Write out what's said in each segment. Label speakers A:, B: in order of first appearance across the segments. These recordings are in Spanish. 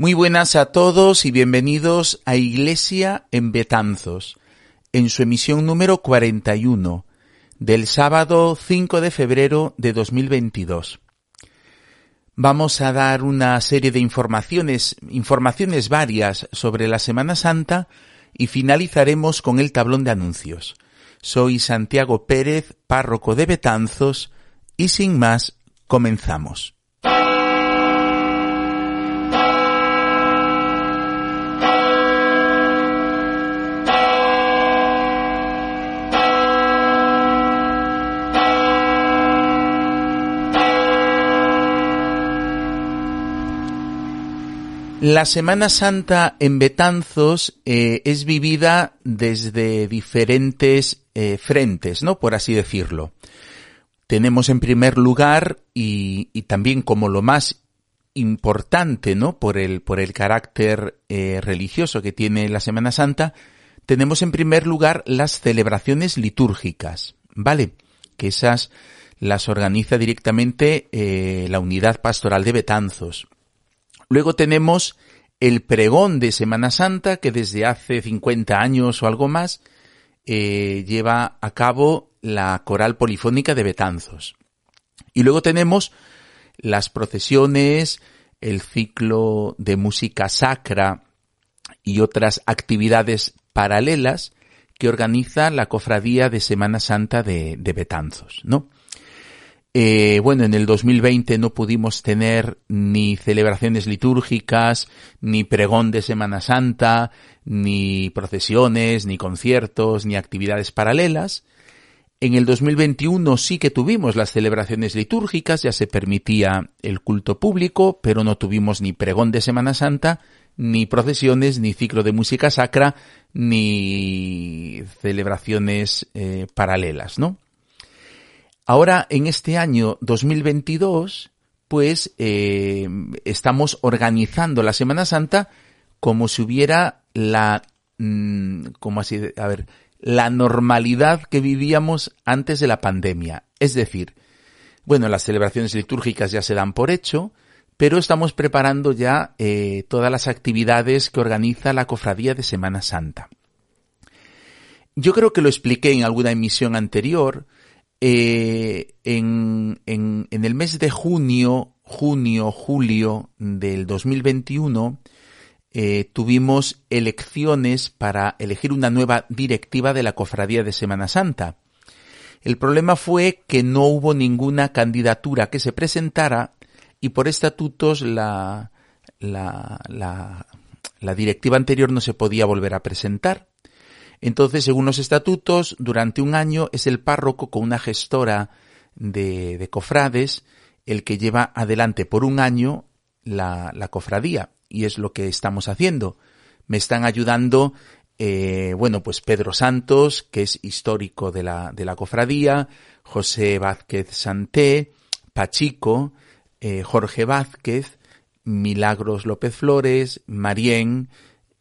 A: Muy buenas a todos y bienvenidos a Iglesia en Betanzos, en su emisión número 41, del sábado 5 de febrero de 2022. Vamos a dar una serie de informaciones, informaciones varias sobre la Semana Santa y finalizaremos con el tablón de anuncios. Soy Santiago Pérez, párroco de Betanzos, y sin más, comenzamos. La Semana Santa en Betanzos eh, es vivida desde diferentes eh, frentes, ¿no? Por así decirlo. Tenemos en primer lugar y, también como lo más importante, ¿no? Por el, por el carácter eh, religioso que tiene la Semana Santa, tenemos en primer lugar las celebraciones litúrgicas, ¿vale? Que esas las organiza directamente la unidad pastoral de Betanzos. Luego tenemos el pregón de Semana Santa, que desde hace 50 años o algo más eh, lleva a cabo la coral polifónica de Betanzos. Y luego tenemos las procesiones, el ciclo de música sacra y otras actividades paralelas que organiza la cofradía de Semana Santa de, de Betanzos, ¿no? Eh, bueno, en el 2020 no pudimos tener ni celebraciones litúrgicas, ni pregón de Semana Santa, ni procesiones, ni conciertos, ni actividades paralelas. En el 2021 sí que tuvimos las celebraciones litúrgicas, ya se permitía el culto público, pero no tuvimos ni pregón de Semana Santa, ni procesiones, ni ciclo de música sacra, ni celebraciones eh, paralelas, ¿no? Ahora, en este año 2022, pues eh, estamos organizando la Semana Santa como si hubiera la, mm, como así, a ver, la normalidad que vivíamos antes de la pandemia. Es decir, bueno, las celebraciones litúrgicas ya se dan por hecho, pero estamos preparando ya eh, todas las actividades que organiza la Cofradía de Semana Santa. Yo creo que lo expliqué en alguna emisión anterior, eh, en, el mes de junio, junio, julio del 2021, eh, tuvimos elecciones para elegir una nueva directiva de la Cofradía de Semana Santa. El problema fue que no hubo ninguna candidatura que se presentara y por estatutos la directiva anterior no se podía volver a presentar. Entonces, según los estatutos, durante un año es el párroco con una gestora de, de cofrades el que lleva adelante por un año la, la, cofradía. Y es lo que estamos haciendo. Me están ayudando, eh, bueno, pues Pedro Santos, que es histórico de la, de la cofradía, José Vázquez Santé, Pachico, eh, Jorge Vázquez, Milagros López Flores, Marién,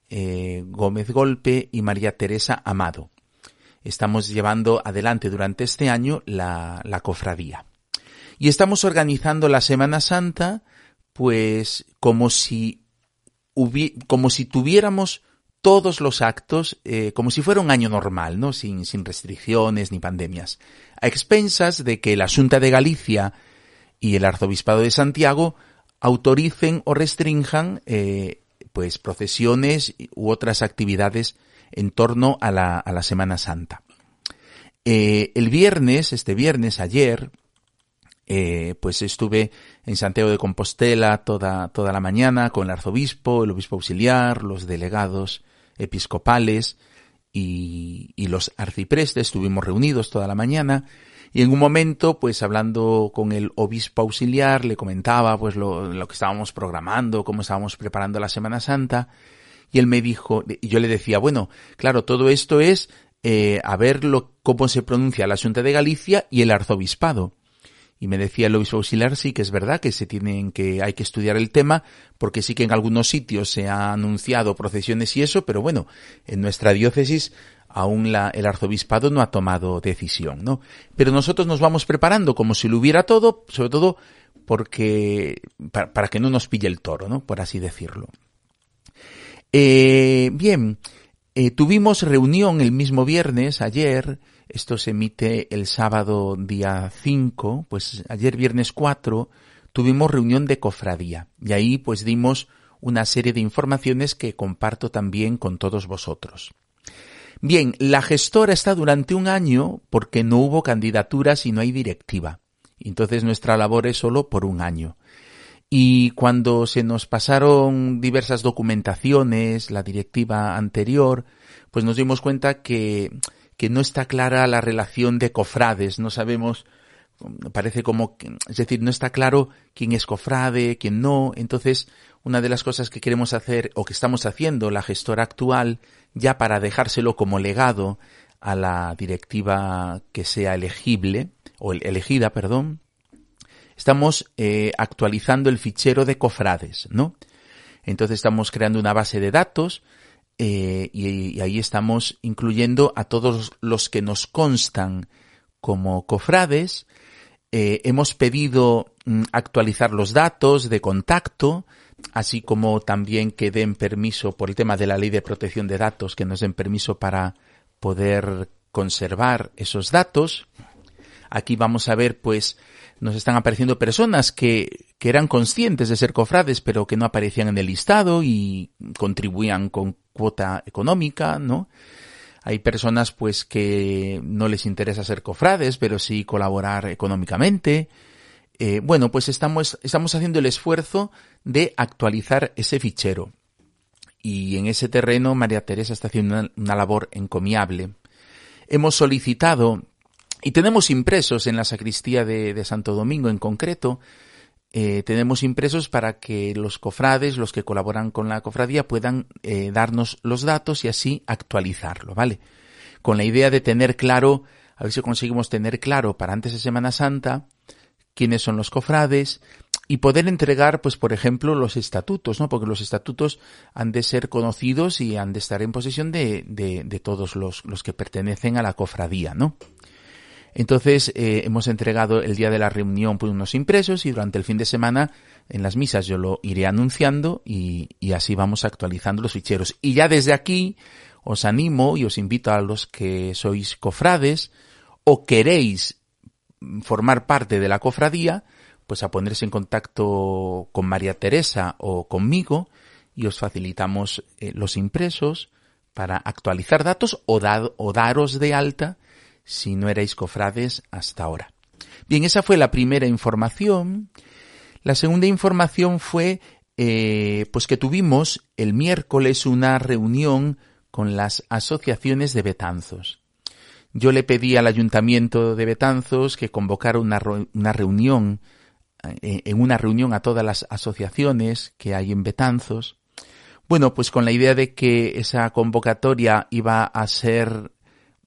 A: eh, Gómez Golpe y María Teresa Amado. Estamos llevando adelante durante este año la, la cofradía. Y estamos organizando la Semana Santa, pues como si como si tuviéramos todos los actos eh, como si fuera un año normal, ¿no? Sin, sin restricciones ni pandemias. A expensas de que la Junta de Galicia y el Arzobispado de Santiago autoricen o restrinjan eh, pues procesiones u otras actividades en torno a la, a la Semana Santa. Eh, el viernes, este viernes, ayer, eh, pues estuve en Santiago de Compostela toda, toda la mañana con el arzobispo, el obispo auxiliar, los delegados episcopales y, los arciprestes, estuvimos reunidos toda la mañana y en un momento, pues hablando con el obispo auxiliar, le comentaba pues lo, lo que estábamos programando, cómo estábamos preparando la Semana Santa, y él me dijo, y yo le decía, bueno, claro, todo esto es eh, a ver lo, cómo se pronuncia la Junta de Galicia y el arzobispado. Y me decía el obispo auxiliar, sí que es verdad que se tienen que, hay que estudiar el tema, porque sí que en algunos sitios se ha anunciado procesiones y eso, pero bueno, en nuestra diócesis aún la, el arzobispado no ha tomado decisión, ¿no? Pero nosotros nos vamos preparando como si lo hubiera todo, sobre todo porque, para, para que no nos pille el toro, ¿no? Por así decirlo. Eh, bien, eh, tuvimos reunión el mismo viernes, ayer, esto se emite el sábado día 5, pues ayer viernes 4 tuvimos reunión de cofradía y ahí pues dimos una serie de informaciones que comparto también con todos vosotros. Bien, la gestora está durante un año porque no hubo candidaturas y no hay directiva. Entonces nuestra labor es solo por un año. Y cuando se nos pasaron diversas documentaciones, la directiva anterior, pues nos dimos cuenta que, que no está clara la relación de cofrades, no sabemos, parece como, es decir, no está claro quién es cofrade, quién no, entonces una de las cosas que queremos hacer o que estamos haciendo la gestora actual, ya para dejárselo como legado a la directiva que sea elegible, o elegida, perdón, estamos eh, actualizando el fichero de cofrades, ¿no? Entonces estamos creando una base de datos eh, y, ahí estamos incluyendo a todos los que nos constan como cofrades. Eh, hemos pedido mm, actualizar los datos de contacto, así como también que den permiso por el tema de la ley de protección de datos, que nos den permiso para poder conservar esos datos. Aquí vamos a ver, pues, nos están apareciendo personas que, que eran conscientes de ser cofrades, pero que no aparecían en el listado y contribuían con cuota económica, ¿no? Hay personas pues que no les interesa ser cofrades, pero sí colaborar económicamente. Eh, bueno, pues estamos, estamos haciendo el esfuerzo de actualizar ese fichero. Y en ese terreno María Teresa está haciendo una labor encomiable. Hemos solicitado y tenemos impresos en la sacristía de, Santo Domingo en concreto, eh, tenemos impresos para que los cofrades, los que colaboran con la cofradía, puedan eh, darnos los datos y así actualizarlo, ¿vale? Con la idea de tener claro, a ver si conseguimos tener claro para antes de Semana Santa, quiénes son los cofrades y poder entregar, pues, por ejemplo, los estatutos, ¿no? Porque los estatutos han de ser conocidos y han de estar en posesión de, de, todos los, los que pertenecen a la cofradía, ¿no? Entonces eh, hemos entregado el día de la reunión unos impresos y durante el fin de semana en las misas yo lo iré anunciando y, y así vamos actualizando los ficheros. Y ya desde aquí os animo y os invito a los que sois cofrades o queréis formar parte de la cofradía, pues a ponerse en contacto con María Teresa o conmigo y os facilitamos eh, los impresos para actualizar datos o daros de alta si no erais cofrades hasta ahora. Bien, esa fue la primera información. La segunda información fue eh, pues que tuvimos el miércoles una reunión con las asociaciones de Betanzos. Yo le pedí al ayuntamiento de Betanzos que convocara una, una reunión, eh, en una reunión a todas las asociaciones que hay en Betanzos. Bueno, pues con la idea de que esa convocatoria iba a ser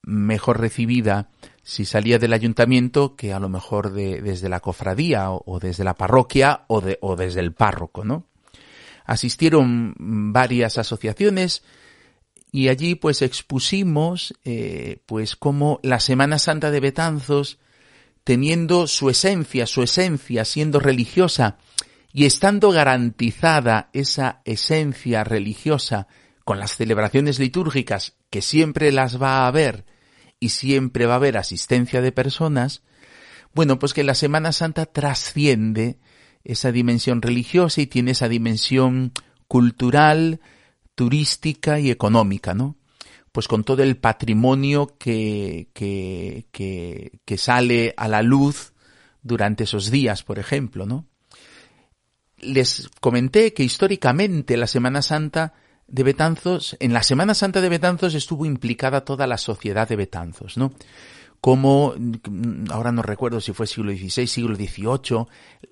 A: mejor recibida si salía del ayuntamiento que a lo mejor de, desde la cofradía o, desde la parroquia o, de, o desde el párroco, ¿no? Asistieron varias asociaciones y allí pues expusimos eh, pues como la Semana Santa de Betanzos teniendo su esencia, su esencia siendo religiosa y estando garantizada esa esencia religiosa con las celebraciones litúrgicas que siempre las va a haber y siempre va a haber asistencia de personas, bueno, pues que la Semana Santa trasciende esa dimensión religiosa y tiene esa dimensión cultural, turística y económica, ¿no? Pues con todo el patrimonio que, que, que, que sale a la luz durante esos días, por ejemplo, ¿no? Les comenté que históricamente la Semana Santa de Betanzos, en la Semana Santa de Betanzos estuvo implicada toda la sociedad de Betanzos, ¿no? Como, ahora no recuerdo si fue siglo XVI, siglo XVIII,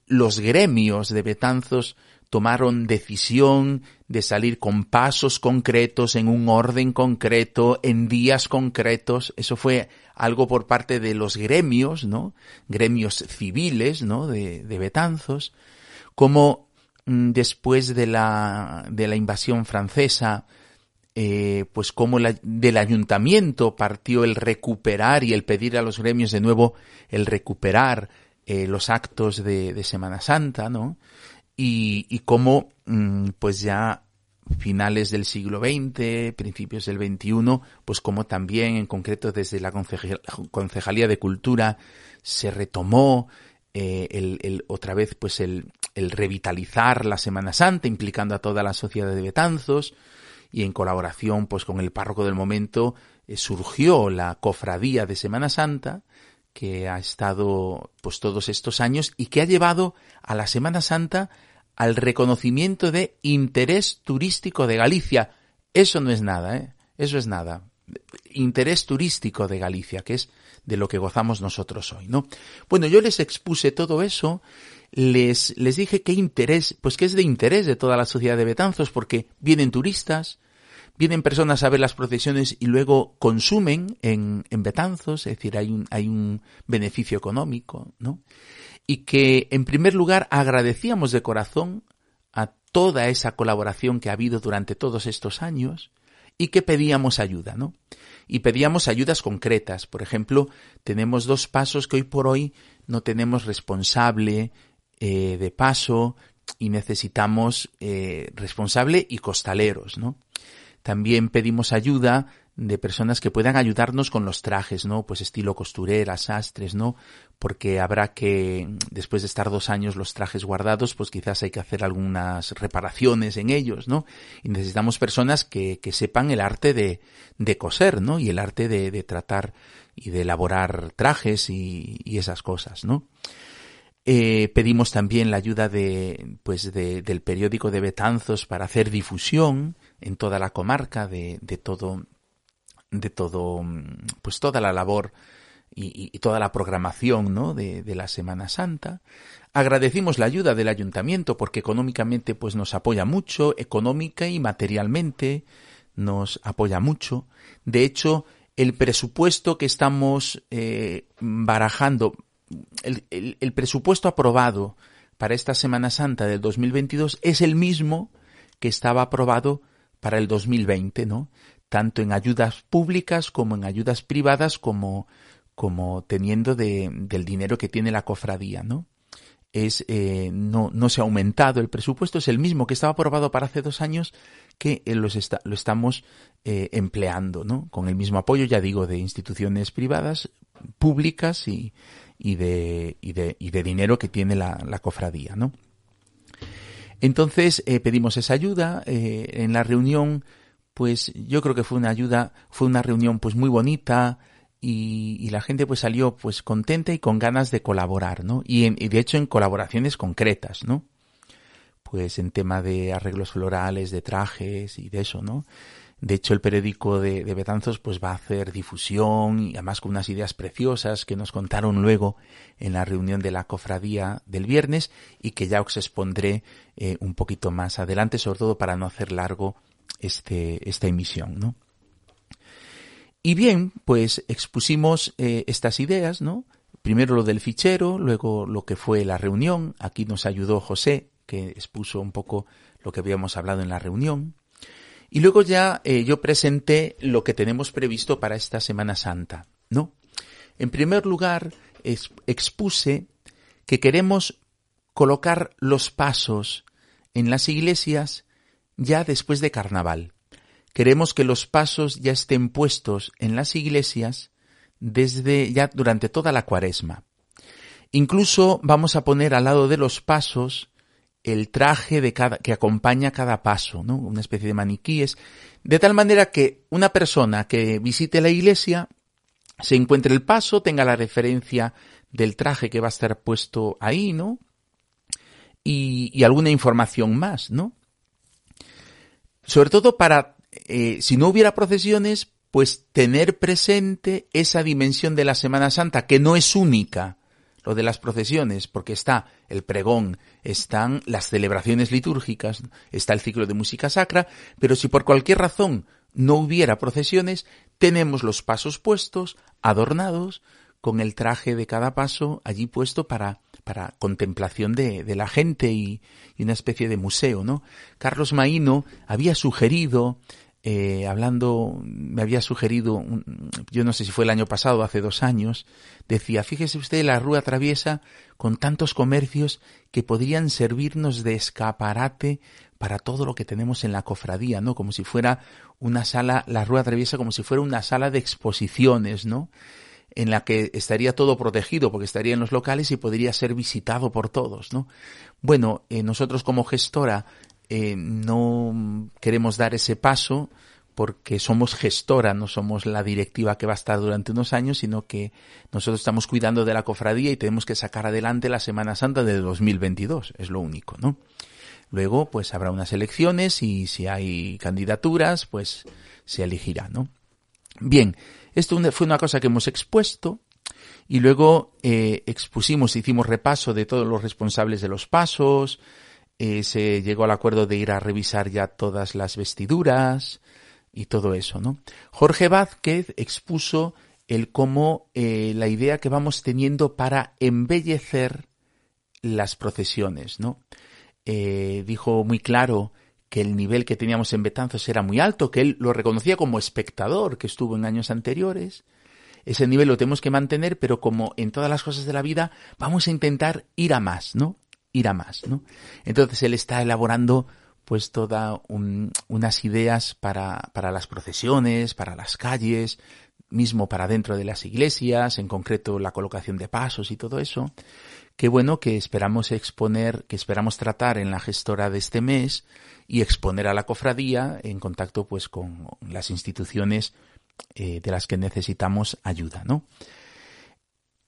A: los gremios de Betanzos tomaron decisión de salir con pasos concretos, en un orden concreto, en días concretos. Eso fue algo por parte de los gremios, ¿no? Gremios civiles, ¿no? De, de Betanzos. Como Mm, después de la, de la invasión francesa, eh, pues como del ayuntamiento partió el recuperar y el pedir a los gremios de nuevo el recuperar eh, los actos de, de, Semana Santa, ¿no? Y, y cómo, mm, pues ya finales del siglo XX, principios del XXI, pues como también en concreto desde la Concejalía de Cultura se retomó eh, el, otra vez pues el, el revitalizar la Semana Santa implicando a toda la sociedad de Betanzos y en colaboración pues con el párroco del momento eh, surgió la cofradía de Semana Santa que ha estado pues todos estos años y que ha llevado a la Semana Santa al reconocimiento de interés turístico de Galicia. Eso no es nada, ¿eh? Eso es nada. Interés turístico de Galicia, que es de lo que gozamos nosotros hoy, ¿no? Bueno, yo les expuse todo eso, les, les dije qué interés, pues que es de interés de toda la sociedad de Betanzos, porque vienen turistas, vienen personas a ver las procesiones y luego consumen en, en Betanzos, es decir, hay un, hay un beneficio económico, ¿no? Y que, en primer lugar, agradecíamos de corazón a toda esa colaboración que ha habido durante todos estos años y que pedíamos ayuda, ¿no? Y pedíamos ayudas concretas. Por ejemplo, tenemos dos pasos que hoy por hoy no tenemos responsable eh, de paso y necesitamos eh, responsable y costaleros, ¿no? También pedimos ayuda de personas que puedan ayudarnos con los trajes, ¿no? Pues estilo costureras, sastres, ¿no? Porque habrá que, después de estar dos años los trajes guardados, pues quizás hay que hacer algunas reparaciones en ellos, ¿no? Y necesitamos personas que, que sepan el arte de, de coser, ¿no? Y el arte de, de tratar y de elaborar trajes y, y esas cosas, ¿no? Eh, pedimos también la ayuda de, pues de, del periódico de Betanzos para hacer difusión en toda la comarca de, todo, de todo, pues toda la labor y, toda la programación, ¿no? De, de, la Semana Santa. Agradecimos la ayuda del ayuntamiento porque económicamente pues nos apoya mucho, económica y materialmente nos apoya mucho. De hecho, el presupuesto que estamos eh, barajando el, presupuesto aprobado para esta Semana Santa del 2022 es el mismo que estaba aprobado para el 2020, ¿no? Tanto en ayudas públicas como en ayudas privadas, como, como teniendo de, del dinero que tiene la cofradía, ¿no? Es, eh, no, no se ha aumentado el presupuesto, es el mismo que estaba aprobado para hace dos años que eh, los lo estamos eh, empleando, ¿no? Con el mismo apoyo, ya digo, de instituciones privadas, públicas y, y de, y de, y de dinero que tiene la, cofradía, ¿no? Entonces eh, pedimos esa ayuda eh, en la reunión, pues yo creo que fue una ayuda, fue una reunión pues muy bonita y, y la gente pues salió pues contenta y con ganas de colaborar, ¿no? Y, en, y de hecho en colaboraciones concretas, ¿no? Pues en tema de arreglos florales, de trajes y de eso, ¿no? De hecho, el periódico de, de, Betanzos pues va a hacer difusión y además con unas ideas preciosas que nos contaron luego en la reunión de la cofradía del viernes y que ya os expondré eh, un poquito más adelante, sobre todo para no hacer largo este, esta emisión, ¿no? Y bien, pues expusimos eh, estas ideas, ¿no? Primero lo del fichero, luego lo que fue la reunión. Aquí nos ayudó José, que expuso un poco lo que habíamos hablado en la reunión. Y luego ya eh, yo presenté lo que tenemos previsto para esta Semana Santa, ¿no? En primer lugar, expuse que queremos colocar los pasos en las iglesias ya después de carnaval. Queremos que los pasos ya estén puestos en las iglesias desde ya durante toda la cuaresma. Incluso vamos a poner al lado de los pasos el traje de cada, que acompaña cada paso, ¿no? Una especie de maniquíes, de tal manera que una persona que visite la iglesia se encuentre el paso, tenga la referencia del traje que va a estar puesto ahí, ¿no? Y, alguna información más, ¿no? Sobre todo para, eh, si no hubiera procesiones, pues tener presente esa dimensión de la Semana Santa, que no es única, lo de las procesiones, porque está el pregón, están las celebraciones litúrgicas, está el ciclo de música sacra, pero si por cualquier razón no hubiera procesiones, tenemos los pasos puestos, adornados, con el traje de cada paso allí puesto para, para contemplación de, de la gente y, y, una especie de museo, ¿no? Carlos Maíno había sugerido eh, hablando, me había sugerido, yo no sé si fue el año pasado, hace dos años, decía, fíjese usted la rúa traviesa con tantos comercios que podrían servirnos de escaparate para todo lo que tenemos en la cofradía, ¿no? Como si fuera una sala, la rueda traviesa como si fuera una sala de exposiciones, ¿no? En la que estaría todo protegido porque estaría en los locales y podría ser visitado por todos, ¿no? Bueno, eh, nosotros como gestora eh, no queremos dar ese paso porque somos gestora, no somos la directiva que va a estar durante unos años, sino que nosotros estamos cuidando de la cofradía y tenemos que sacar adelante la Semana Santa de 2022, es lo único, ¿no? Luego, pues habrá unas elecciones y si hay candidaturas, pues se elegirá, ¿no? Bien, esto fue una cosa que hemos expuesto y luego eh, expusimos, hicimos repaso de todos los responsables de los pasos, eh, se llegó al acuerdo de ir a revisar ya todas las vestiduras y todo eso, ¿no? Jorge Vázquez expuso el cómo eh, la idea que vamos teniendo para embellecer las procesiones, ¿no? Eh, dijo muy claro que el nivel que teníamos en Betanzos era muy alto, que él lo reconocía como espectador que estuvo en años anteriores. Ese nivel lo tenemos que mantener, pero como en todas las cosas de la vida, vamos a intentar ir a más, ¿no? Ir a más, ¿no? Entonces él está elaborando pues todas unas ideas para, para las procesiones, para las calles, mismo para dentro de las iglesias, en concreto la colocación de pasos y todo eso. Qué bueno que esperamos exponer, que esperamos tratar en la gestora de este mes y exponer a la cofradía en contacto pues con las instituciones eh, de las que necesitamos ayuda, ¿no?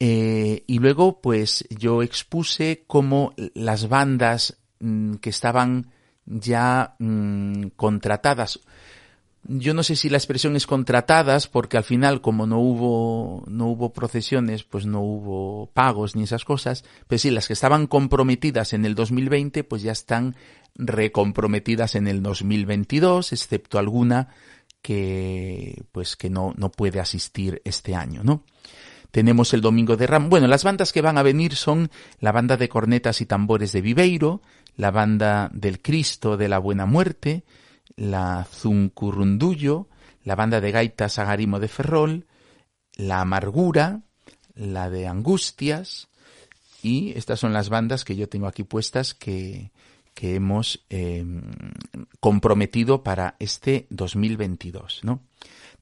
A: Eh, y luego pues yo expuse cómo las bandas mm, que estaban ya mm, contratadas yo no sé si la expresión es contratadas, porque al final, como no hubo, no hubo procesiones, pues no hubo pagos ni esas cosas, pero sí, las que estaban comprometidas en el 2020, pues ya están recomprometidas en el 2022, excepto alguna que, pues que no, no puede asistir este año, ¿no? Tenemos el Domingo de Ram. Bueno, las bandas que van a venir son la banda de cornetas y tambores de Viveiro, la banda del Cristo de la Buena Muerte, la Zuncurrundullo, la banda de gaitas Agarimo de Ferrol, la Amargura, la de Angustias, y estas son las bandas que yo tengo aquí puestas que, que hemos em, comprometido para este 2022, ¿no?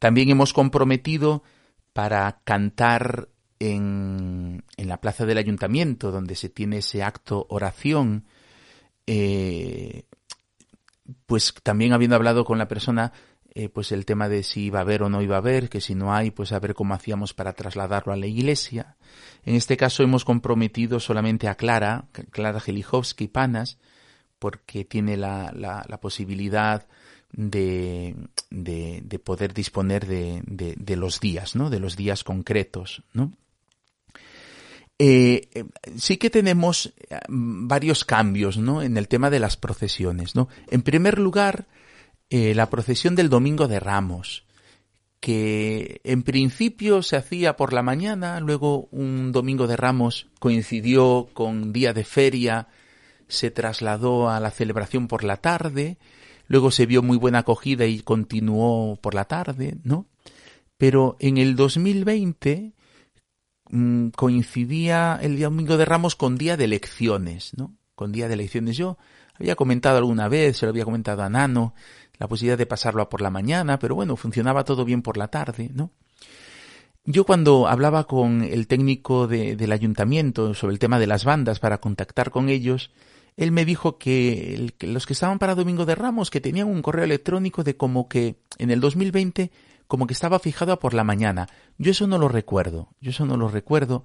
A: También hemos comprometido para cantar en, en la plaza del ayuntamiento, donde se tiene ese acto oración, eh, pues también habiendo hablado con la persona, eh, pues el tema de si iba a haber o no iba a haber, que si no hay, pues a ver cómo hacíamos para trasladarlo a la iglesia. En este caso hemos comprometido solamente a Clara, Clara Gelijowski Panas, porque tiene la, la, la posibilidad de, de, de, poder disponer de, de, de los días, ¿no? De los días concretos, ¿no? Eh, eh, sí que tenemos eh, varios cambios ¿no? en el tema de las procesiones. ¿no? En primer lugar, la procesión del Domingo de Ramos, que en principio se hacía por la mañana, luego un Domingo de Ramos coincidió con día de feria, se trasladó a la celebración por la tarde, luego se vio muy buena acogida y continuó por la tarde, ¿no? Pero en el 2020 Mm, coincidía el día domingo de Ramos con día de elecciones, ¿no? Con día de elecciones. Yo había comentado alguna vez, se lo había comentado a Nano, la posibilidad de pasarlo a por la mañana, pero bueno, funcionaba todo bien por la tarde, ¿no? Yo cuando hablaba con el técnico de, del ayuntamiento sobre el tema de las bandas para contactar con ellos, él me dijo que, los que estaban para Domingo de Ramos, que tenían un correo electrónico de como que en el 2020 como que estaba fijado por la mañana. Yo eso no lo recuerdo, yo eso no lo recuerdo,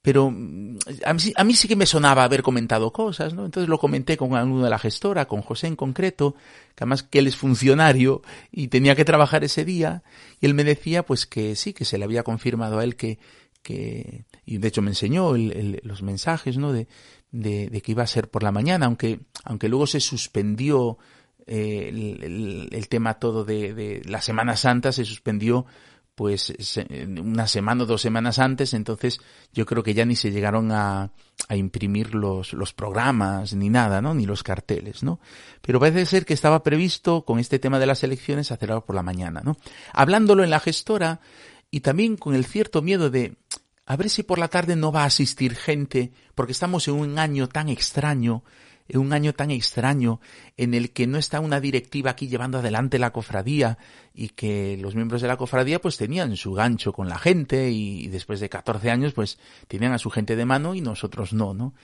A: pero mm, a mí, a mí sí que me sonaba haber comentado cosas, ¿no? Entonces lo comenté con alguno de la gestora, con José en concreto, que además que él es funcionario y tenía que trabajar ese día, y él me decía pues que sí, que se le había confirmado a él que, que y de hecho me enseñó el, los mensajes, ¿no? De, de, de que iba a ser por la mañana, aunque, aunque luego se suspendió eh, el, tema todo de, la Semana Santa se suspendió pues una semana o dos semanas antes, entonces yo creo que ya ni se llegaron a, a imprimir los, los programas ni nada, ¿no? Ni los carteles, ¿no? Pero parece ser que estaba previsto con este tema de las elecciones hacerlo por la mañana, ¿no? Hablándolo en la gestora y también con el cierto miedo de a ver si por la tarde no va a asistir gente, porque estamos en un año tan extraño en un año tan extraño en el que no está una directiva aquí llevando adelante la cofradía y que los miembros de la cofradía pues tenían su gancho con la gente y después de 14 años pues tenían a su gente de mano y nosotros no, ¿no?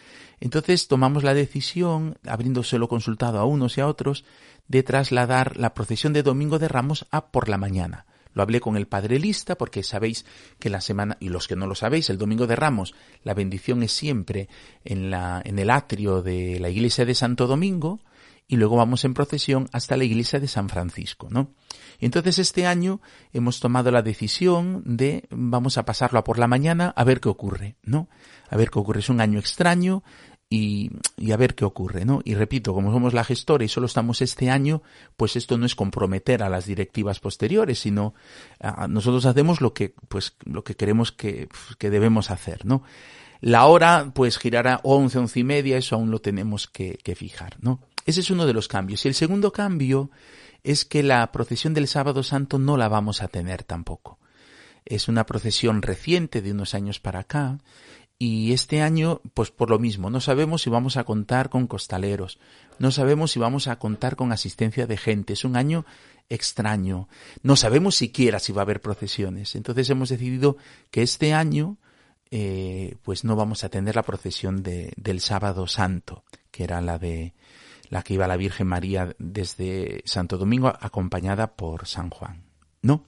A: Entonces tomamos la decisión, habiéndoselo consultado a unos y a otros, de trasladar la procesión de Domingo de Ramos a por la mañana. Lo hablé con el padre Lista porque sabéis que la semana, y los que no lo sabéis, el domingo de Ramos, la bendición es siempre en, la, en el atrio de la iglesia de Santo Domingo y luego vamos en procesión hasta la iglesia de San Francisco, ¿no? Entonces este año hemos tomado la decisión de vamos a pasarlo a por la mañana a ver qué ocurre, ¿no? A ver qué ocurre. Es un año extraño, y, a ver qué ocurre, ¿no? Y repito, como somos la gestora y solo estamos este año, pues esto no es comprometer a las directivas posteriores, sino nosotros hacemos lo que, pues, lo que queremos que, que debemos hacer, ¿no? La hora, pues, girará 11, 11 y media, eso aún lo tenemos que, que fijar, ¿no? Ese es uno de los cambios. Y el segundo cambio es que la procesión del sábado santo no la vamos a tener tampoco. Es una procesión reciente de unos años para acá y este año, pues por lo mismo, no sabemos si vamos a contar con costaleros, no sabemos si vamos a contar con asistencia de gente, es un año extraño, no sabemos siquiera si va a haber procesiones. Entonces hemos decidido que este año, eh, pues no vamos a tener la procesión de, del sábado santo, que era la de la que iba la Virgen María desde Santo Domingo acompañada por San Juan. ¿No?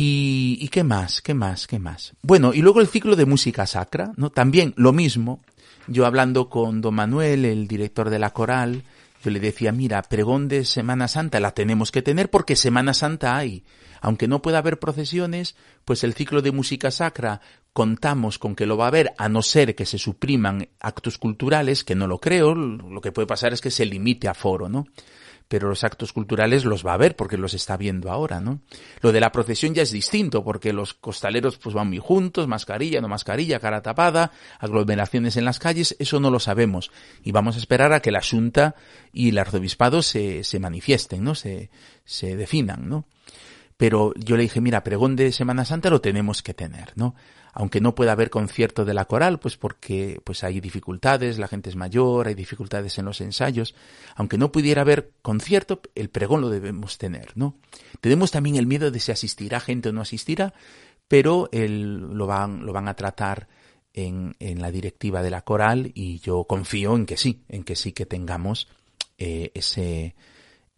A: Y, y, qué más, qué más, qué más. Bueno, y luego el ciclo de música sacra, ¿no? También lo mismo. Yo hablando con don Manuel, el director de la coral, yo le decía, mira, pregón de Semana Santa la tenemos que tener porque Semana Santa hay. Aunque no pueda haber procesiones, pues el ciclo de música sacra contamos con que lo va a haber, a no ser que se supriman actos culturales, que no lo creo, lo que puede pasar es que se limite a foro, ¿no? Pero los actos culturales los va a ver porque los está viendo ahora, ¿no? Lo de la procesión ya es distinto porque los costaleros pues van muy juntos, mascarilla, no mascarilla, cara tapada, aglomeraciones en las calles, eso no lo sabemos y vamos a esperar a que la Junta y el arzobispado se, se manifiesten, ¿no? Se, se definan, ¿no? Pero yo le dije, mira, pregón de Semana Santa lo tenemos que tener, ¿no? Aunque no pueda haber concierto de la coral, pues porque pues hay dificultades, la gente es mayor, hay dificultades en los ensayos, aunque no pudiera haber concierto, el pregón lo debemos tener, ¿no? Tenemos también el miedo de si asistirá gente o no asistirá, pero el, lo van, lo van a tratar en, en, la directiva de la coral y yo confío en que sí, en que sí que tengamos eh, ese,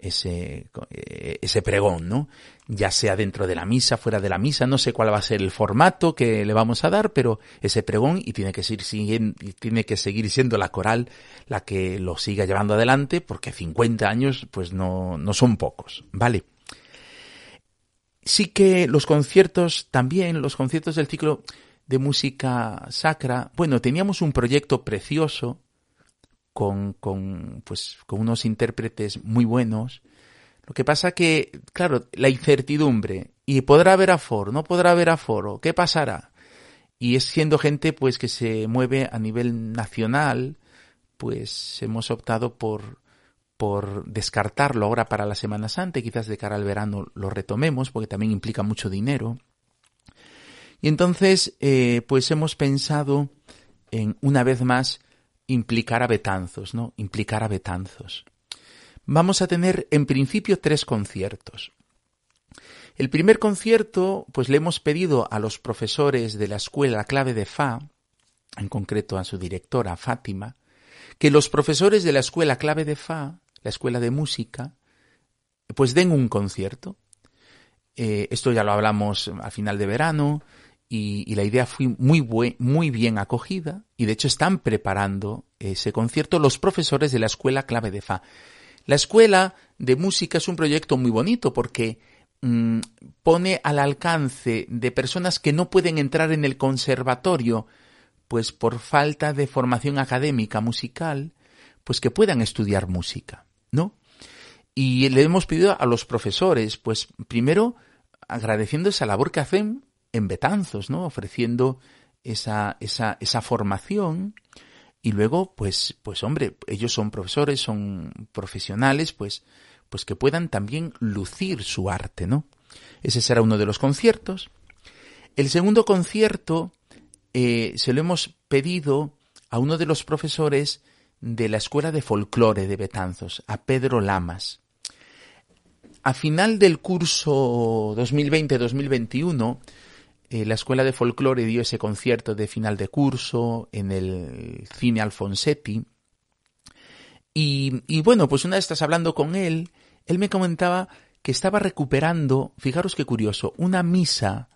A: ese, eh, ese pregón, ¿no? Ya sea dentro de la misa, fuera de la misa, no sé cuál va a ser el formato que le vamos a dar, pero ese pregón y tiene que seguir, tiene que seguir siendo la coral la que lo siga llevando adelante, porque 50 años, pues no, no son pocos, ¿vale? Sí que los conciertos también, los conciertos del ciclo de música sacra, bueno, teníamos un proyecto precioso con, con, pues, con unos intérpretes muy buenos. Lo que pasa que, claro, la incertidumbre, y podrá haber aforo, no podrá haber aforo, ¿qué pasará? Y es siendo gente pues que se mueve a nivel nacional, pues hemos optado por, por descartarlo ahora para la Semana Santa, quizás de cara al verano lo retomemos, porque también implica mucho dinero. Y entonces, eh, pues hemos pensado en, una vez más, implicar a Betanzos, ¿no? Implicar a Betanzos. Vamos a tener en principio tres conciertos. El primer concierto, pues le hemos pedido a los profesores de la escuela clave de Fa, en concreto a su directora Fátima, que los profesores de la escuela clave de Fa, la escuela de música, pues den un concierto. Eh, esto ya lo hablamos al final de verano, y, la idea fue muy, muy bien acogida y de hecho están preparando ese concierto los profesores de la Escuela Clave de Fa. La Escuela de Música es un proyecto muy bonito porque mm, pone al alcance de personas que no pueden entrar en el conservatorio pues por falta de formación académica musical, pues que puedan estudiar música, ¿no? Y le hemos pedido a los profesores, pues primero agradeciendo esa labor que hacen en Betanzos, ¿no? Ofreciendo esa, esa, esa formación y luego, pues, pues hombre, ellos son profesores, son profesionales, pues, pues que puedan también lucir su arte, ¿no? Ese será uno de los conciertos. El segundo concierto eh, se lo hemos pedido a uno de los profesores de la Escuela de Folclore de Betanzos, a Pedro Lamas. A final del curso 2020-2021, eh, la Escuela de Folclore dio ese concierto de final de curso en el Cine Alfonsetti. Y, y bueno, pues una vez estás hablando con él, él me comentaba que estaba recuperando, fijaros qué curioso, una misa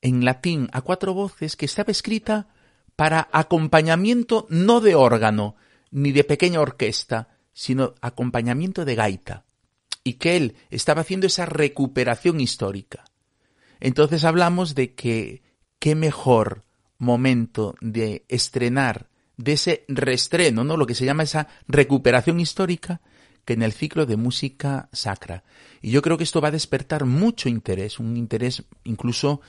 A: en latín a cuatro voces que estaba escrita para acompañamiento no de órgano ni de pequeña orquesta, sino acompañamiento de gaita, y que él estaba haciendo esa recuperación histórica. Entonces hablamos de que qué mejor momento de estrenar, de ese reestreno, ¿no? Lo que se llama esa recuperación histórica, que en el ciclo de música sacra. Y yo creo que esto va a despertar mucho interés, un interés incluso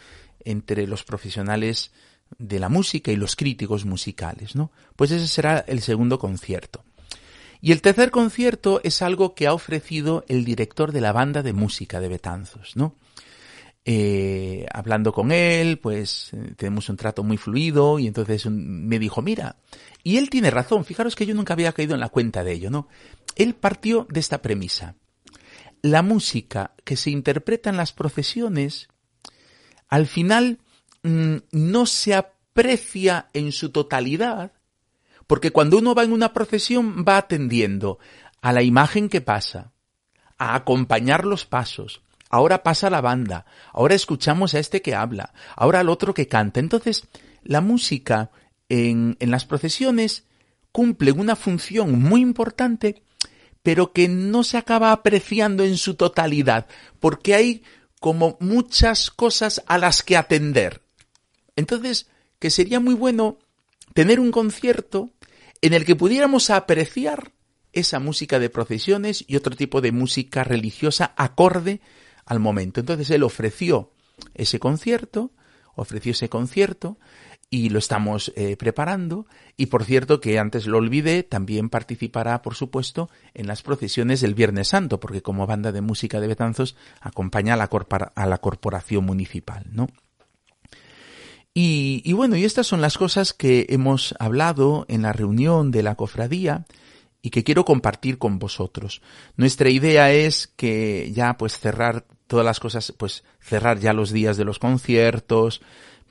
A: entre los profesionales de la música y los críticos musicales, ¿no? Pues ese será el segundo concierto. Y el tercer concierto es algo que ha ofrecido el director de la banda de música de Betanzos, ¿no? Eh, hablando con él, pues eh, tenemos un trato muy fluido y entonces me dijo, mira, y él tiene razón, fijaros que yo nunca había caído en la cuenta de ello, ¿no? Él partió de esta premisa. La música que se interpreta en las procesiones, al final mm, no se aprecia en su totalidad, porque cuando uno va en una procesión va atendiendo a la imagen que pasa, a acompañar los pasos, ahora pasa la banda, ahora escuchamos a este que habla, ahora al otro que canta. Entonces, la música en, en las procesiones cumple una función muy importante, pero que no se acaba apreciando en su totalidad, porque hay como muchas cosas a las que atender. Entonces, que sería muy bueno tener un concierto en el que pudiéramos apreciar esa música de procesiones y otro tipo de música religiosa acorde al momento. Entonces él ofreció ese concierto, ofreció ese concierto y lo estamos eh, preparando. Y por cierto, que antes lo olvidé, también participará, por supuesto, en las procesiones del Viernes Santo, porque como banda de música de Betanzos acompaña a la, a la corporación municipal, ¿no? Y, y bueno, y estas son las cosas que hemos hablado en la reunión de la cofradía y que quiero compartir con vosotros. Nuestra idea es que ya pues cerrar todas las cosas, pues cerrar ya los días de los conciertos,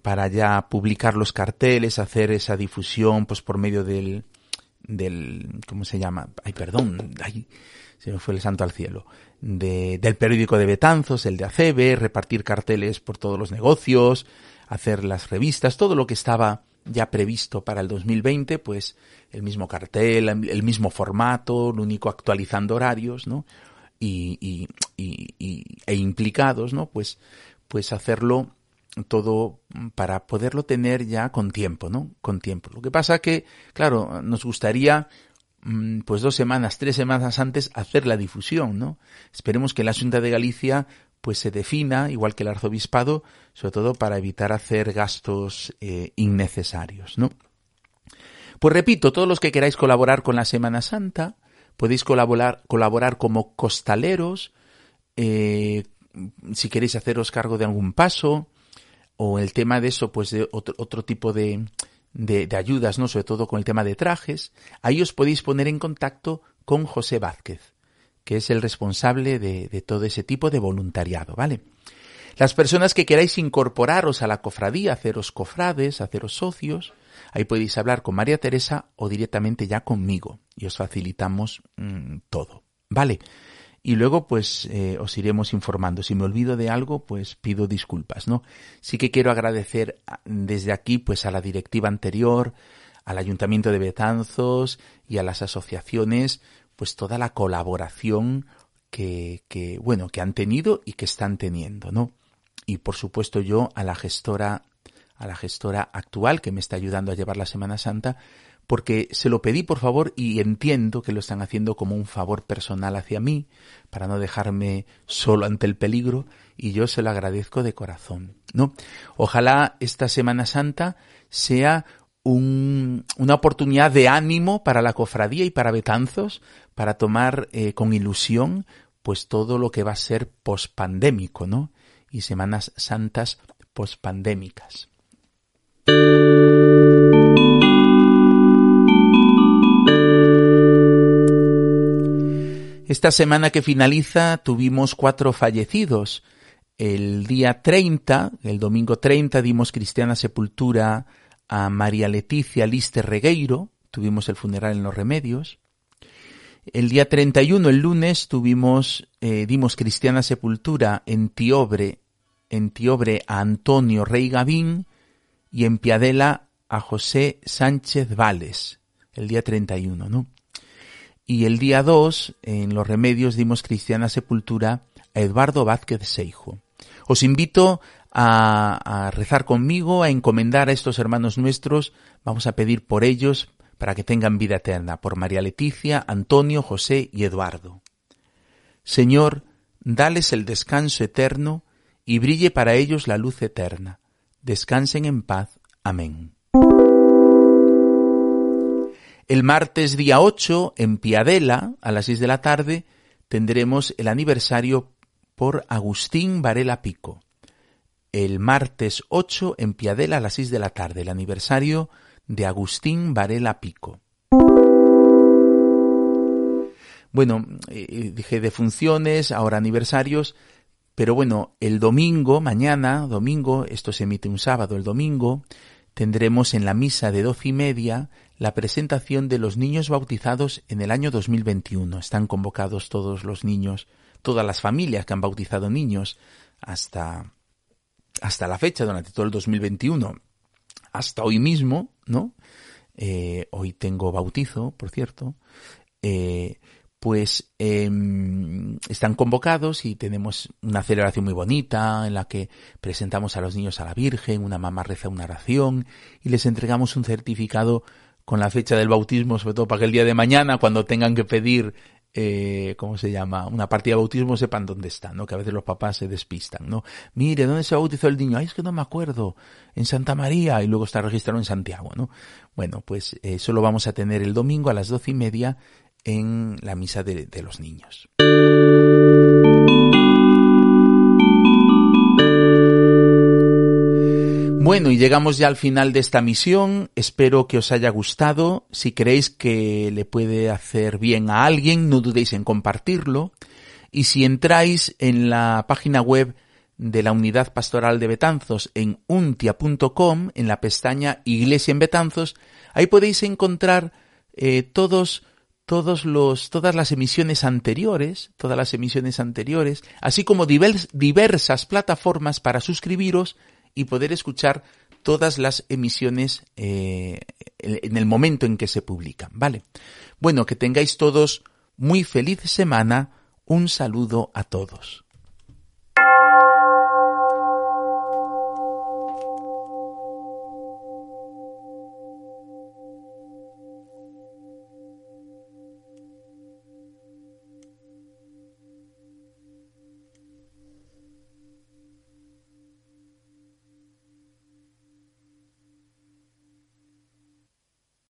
A: para ya publicar los carteles, hacer esa difusión pues por medio del, del, ¿cómo se llama? Ay, perdón, ay, se me fue el santo al cielo. De, del periódico de Betanzos, el de Acebe, repartir carteles por todos los negocios, hacer las revistas, todo lo que estaba ya previsto para el 2020, pues el mismo cartel, el mismo formato, lo único actualizando horarios, ¿no? Y, y, y, e implicados, ¿no? Pues, pues hacerlo todo para poderlo tener ya con tiempo, ¿no? Con tiempo. Lo que pasa que, claro, nos gustaría mm, pues dos semanas, tres semanas antes hacer la difusión, ¿no? Esperemos que la Junta de Galicia pues se defina, igual que el arzobispado, sobre todo para evitar hacer gastos eh, innecesarios, ¿no? Pues repito, todos los que queráis colaborar con la Semana Santa, podéis colaborar, colaborar como costaleros, eh, si queréis haceros cargo de algún paso, o el tema de eso, pues de otro, otro tipo de, de, de, ayudas, ¿no? Sobre todo con el tema de trajes, ahí os podéis poner en contacto con José Vázquez que es el responsable de, de todo ese tipo de voluntariado, ¿vale? Las personas que queráis incorporaros a la cofradía, haceros cofrades, haceros socios, ahí podéis hablar con María Teresa o directamente ya conmigo y os facilitamos mmm, todo, ¿vale? Y luego pues eh, os iremos informando. Si me olvido de algo, pues pido disculpas, ¿no? Sí que quiero agradecer desde aquí pues a la directiva anterior, al Ayuntamiento de Betanzos y a las asociaciones pues toda la colaboración que, que, bueno, que han tenido y que están teniendo, ¿no? Y por supuesto yo a la gestora, a la gestora actual que me está ayudando a llevar la Semana Santa, porque se lo pedí por favor y entiendo que lo están haciendo como un favor personal hacia mí, para no dejarme solo ante el peligro, y yo se lo agradezco de corazón, ¿no? Ojalá esta Semana Santa sea un, una oportunidad de ánimo para la cofradía y para Betanzos para tomar eh, con ilusión pues todo lo que va a ser pospandémico, ¿no? Y Semanas Santas pospandémicas. Esta semana que finaliza tuvimos cuatro fallecidos. El día 30, el domingo 30, dimos cristiana sepultura a María Leticia Lister Regueiro, tuvimos el funeral en Los Remedios. El día 31, el lunes, tuvimos, eh, dimos cristiana sepultura en Tiobre, en Tiobre a Antonio Rey Gavín y en Piadela a José Sánchez Vales, el día 31, ¿no? Y el día 2, en Los Remedios, dimos cristiana sepultura a Eduardo Vázquez Seijo. Os invito a, rezar conmigo, a encomendar a estos hermanos nuestros, vamos a pedir por ellos para que tengan vida eterna, por María Leticia, Antonio, José y Eduardo. Señor, dales el descanso eterno y brille para ellos la luz eterna. Descansen en paz. Amén. El martes día 8, en Piadela, a las 6 de la tarde, tendremos el aniversario por Agustín Varela Pico. El martes 8 en Piadela a las 6 de la tarde, el aniversario de Agustín Varela Pico. Bueno, eh, dije de funciones, ahora aniversarios, pero bueno, el domingo, mañana, domingo, esto se emite un sábado, el domingo, tendremos en la misa de doce y media la presentación de los niños bautizados en el año 2021. Están convocados todos los niños todas las familias que han bautizado niños hasta, hasta la fecha, durante todo el 2021, hasta hoy mismo, ¿no? Eh, hoy tengo bautizo, por cierto, eh, pues em, están convocados y tenemos una celebración muy bonita en la que presentamos a los niños a la Virgen, una mamá reza una oración y les entregamos un certificado con la fecha del bautismo, sobre todo para que el día de mañana, cuando tengan que pedir eh, ¿cómo se llama? Una partida de bautismo sepan dónde está, ¿no? Que a veces los papás se despistan, ¿no? Mire, ¿dónde se bautizó el niño? Ay, es que no me acuerdo. En Santa María y luego está registrado en Santiago, ¿no? Bueno, pues eso lo vamos a tener el domingo a las doce y media en la misa de los niños. Bueno, y llegamos ya al final de esta misión. Espero que os haya gustado. Si creéis que le puede hacer bien a alguien, no dudéis en compartirlo. Y si entráis en la página web de la Unidad Pastoral de Betanzos en untia.com, en la pestaña Iglesia en Betanzos, ahí podéis encontrar eh, todos todos los, todas las emisiones anteriores, todas las emisiones anteriores, así como diversas plataformas para suscribiros y poder escuchar todas las emisiones eh, en el momento en que se publican, ¿vale? Bueno, que tengáis todos muy feliz semana. Un saludo a todos.